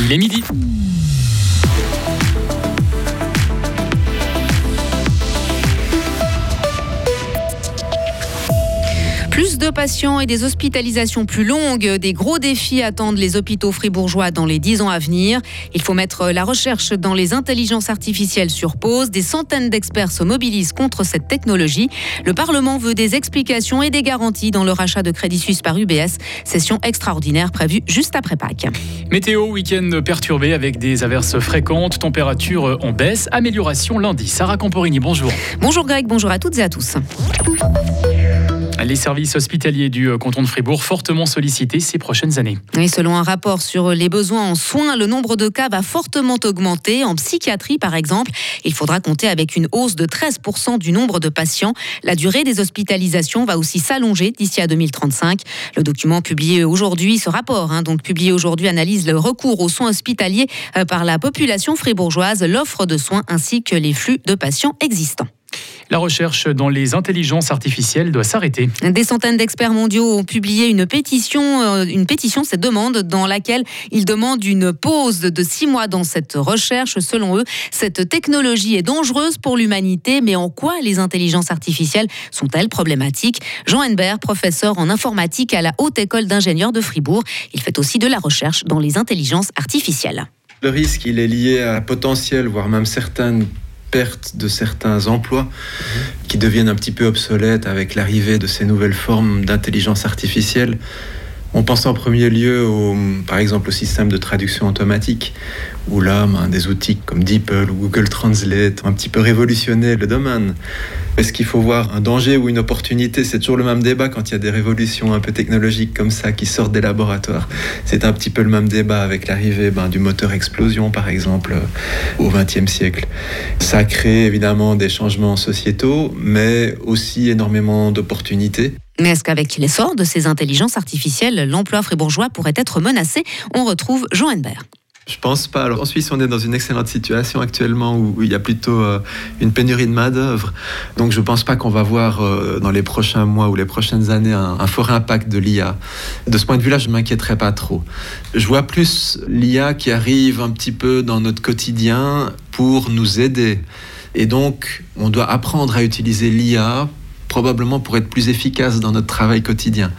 Il est midi. Plus de patients et des hospitalisations plus longues, des gros défis attendent les hôpitaux fribourgeois dans les dix ans à venir. Il faut mettre la recherche dans les intelligences artificielles sur pause. Des centaines d'experts se mobilisent contre cette technologie. Le Parlement veut des explications et des garanties dans le rachat de Crédit Suisse par UBS. Session extraordinaire prévue juste après Pâques. Météo, week-end perturbé avec des averses fréquentes, température en baisse, amélioration lundi. Sarah Camporini, bonjour. Bonjour Greg, bonjour à toutes et à tous. Les services hospitaliers du canton de Fribourg fortement sollicités ces prochaines années. Et selon un rapport sur les besoins en soins, le nombre de cas va fortement augmenter. En psychiatrie, par exemple, il faudra compter avec une hausse de 13% du nombre de patients. La durée des hospitalisations va aussi s'allonger d'ici à 2035. Le document publié aujourd'hui, ce rapport, hein, donc publié aujourd'hui, analyse le recours aux soins hospitaliers euh, par la population fribourgeoise, l'offre de soins ainsi que les flux de patients existants. La recherche dans les intelligences artificielles doit s'arrêter. Des centaines d'experts mondiaux ont publié une pétition, euh, une pétition, cette demande, dans laquelle ils demandent une pause de six mois dans cette recherche. Selon eux, cette technologie est dangereuse pour l'humanité, mais en quoi les intelligences artificielles sont-elles problématiques? Jean Henbert, professeur en informatique à la Haute École d'ingénieurs de Fribourg, il fait aussi de la recherche dans les intelligences artificielles. Le risque, il est lié à potentiel, voire même certaines perte de certains emplois qui deviennent un petit peu obsolètes avec l'arrivée de ces nouvelles formes d'intelligence artificielle. On pense en premier lieu, au, par exemple, au système de traduction automatique, où là, des outils comme DeepL ou Google Translate ont un petit peu révolutionné le domaine. Est-ce qu'il faut voir un danger ou une opportunité? C'est toujours le même débat quand il y a des révolutions un peu technologiques comme ça qui sortent des laboratoires. C'est un petit peu le même débat avec l'arrivée ben, du moteur explosion, par exemple, euh, au XXe siècle. Ça crée évidemment des changements sociétaux, mais aussi énormément d'opportunités. Mais est-ce qu'avec l'essor de ces intelligences artificielles, l'emploi fribourgeois pourrait être menacé? On retrouve Jean Henbert. Je pense pas. Alors, en Suisse, on est dans une excellente situation actuellement où il y a plutôt euh, une pénurie de main-d'œuvre. Donc, je pense pas qu'on va voir euh, dans les prochains mois ou les prochaines années un, fort impact de l'IA. De ce point de vue-là, je m'inquiéterais pas trop. Je vois plus l'IA qui arrive un petit peu dans notre quotidien pour nous aider. Et donc, on doit apprendre à utiliser l'IA probablement pour être plus efficace dans notre travail quotidien.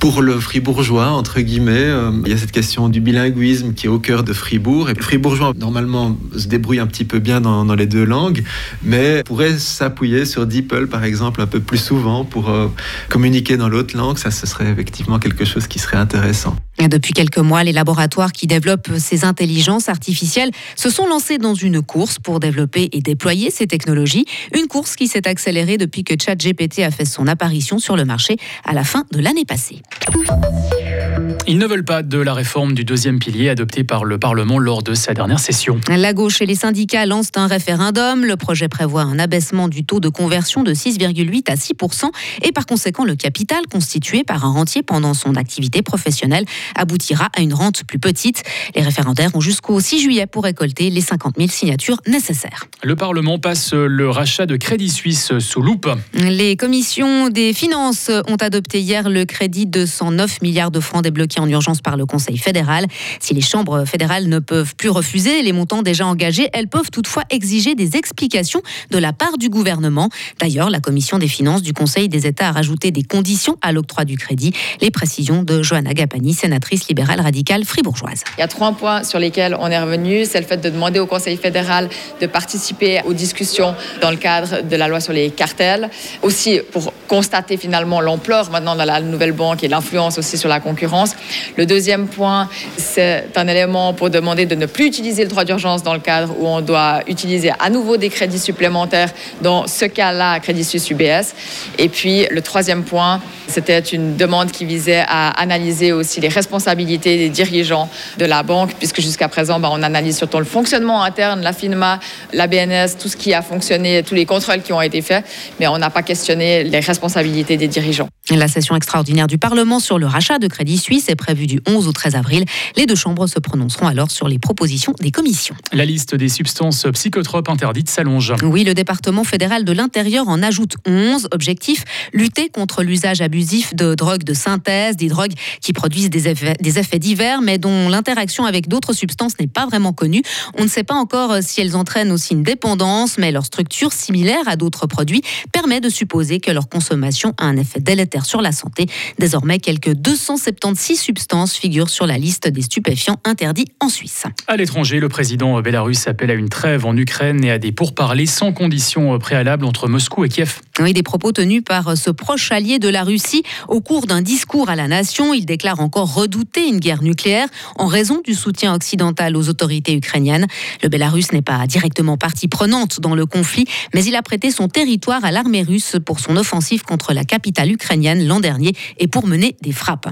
Pour le fribourgeois, entre guillemets, euh, il y a cette question du bilinguisme qui est au cœur de Fribourg. Et fribourgeois, normalement, se débrouille un petit peu bien dans, les deux langues, mais pourrait s'appuyer sur DeepL, par exemple, un peu plus souvent pour euh, communiquer dans l'autre langue. Ça, ce serait effectivement quelque chose qui serait intéressant. Depuis quelques mois, les laboratoires qui développent ces intelligences artificielles se sont lancés dans une course pour développer et déployer ces technologies. Une course qui s'est accélérée depuis que ChatGPT a fait son apparition sur le marché à la fin de l'année passée. Thank you. Ils ne veulent pas de la réforme du deuxième pilier adoptée par le Parlement lors de sa dernière session. La gauche et les syndicats lancent un référendum. Le projet prévoit un abaissement du taux de conversion de 6,8 à 6% et par conséquent le capital constitué par un rentier pendant son activité professionnelle aboutira à une rente plus petite. Les référendaires ont jusqu'au 6 juillet pour récolter les 50 000 signatures nécessaires. Le Parlement passe le rachat de Crédit Suisse sous loupe. Les commissions des finances ont adopté hier le crédit de 109 milliards de francs débloqués en urgence par le Conseil fédéral. Si les chambres fédérales ne peuvent plus refuser les montants déjà engagés, elles peuvent toutefois exiger des explications de la part du gouvernement. D'ailleurs, la commission des finances du Conseil des États a rajouté des conditions à l'octroi du crédit. Les précisions de Johanna Gapani, sénatrice libérale radicale fribourgeoise. Il y a trois points sur lesquels on est revenu. C'est le fait de demander au Conseil fédéral de participer aux discussions dans le cadre de la loi sur les cartels. Aussi pour constater finalement l'ampleur maintenant de la nouvelle banque et l'influence aussi sur la concurrence. Le deuxième point, c'est un élément pour demander de ne plus utiliser le droit d'urgence dans le cadre où on doit utiliser à nouveau des crédits supplémentaires, dans ce cas-là, Crédit Suisse UBS. Et puis, le troisième point, c'était une demande qui visait à analyser aussi les responsabilités des dirigeants de la banque, puisque jusqu'à présent, bah, on analyse surtout le fonctionnement interne, la FINMA, la BNS, tout ce qui a fonctionné, tous les contrôles qui ont été faits, mais on n'a pas questionné les responsabilités responsabilité des dirigeants. La session extraordinaire du Parlement sur le rachat de Crédit Suisse est prévue du 11 au 13 avril. Les deux chambres se prononceront alors sur les propositions des commissions. La liste des substances psychotropes interdites s'allonge. Oui, le département fédéral de l'Intérieur en ajoute 11. Objectif lutter contre l'usage abusif de drogues de synthèse, des drogues qui produisent des effets, des effets divers, mais dont l'interaction avec d'autres substances n'est pas vraiment connue. On ne sait pas encore si elles entraînent aussi une dépendance, mais leur structure, similaire à d'autres produits, permet de supposer que leur consommation a un effet délétère sur la santé. Désormais, quelques 276 substances figurent sur la liste des stupéfiants interdits en Suisse. À l'étranger, le président bélarus appelle à une trêve en Ukraine et à des pourparlers sans conditions préalables entre Moscou et Kiev. Oui, des propos tenus par ce proche allié de la Russie au cours d'un discours à la nation. Il déclare encore redouter une guerre nucléaire en raison du soutien occidental aux autorités ukrainiennes. Le Bélarus n'est pas directement partie prenante dans le conflit, mais il a prêté son territoire à l'armée russe pour son offensive contre la capitale ukrainienne l'an dernier et pour mener des frappes.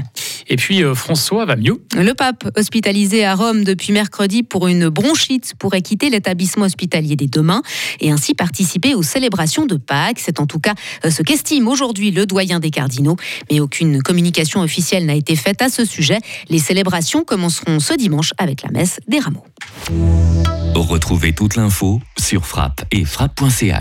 Et puis euh, François va mieux. Le pape, hospitalisé à Rome depuis mercredi pour une bronchite, pourrait quitter l'établissement hospitalier des demain et ainsi participer aux célébrations de Pâques. C'est en tout cas euh, ce qu'estime aujourd'hui le doyen des cardinaux. Mais aucune communication officielle n'a été faite à ce sujet. Les célébrations commenceront ce dimanche avec la messe des rameaux. Retrouvez toute l'info sur frappe et frappe.ch.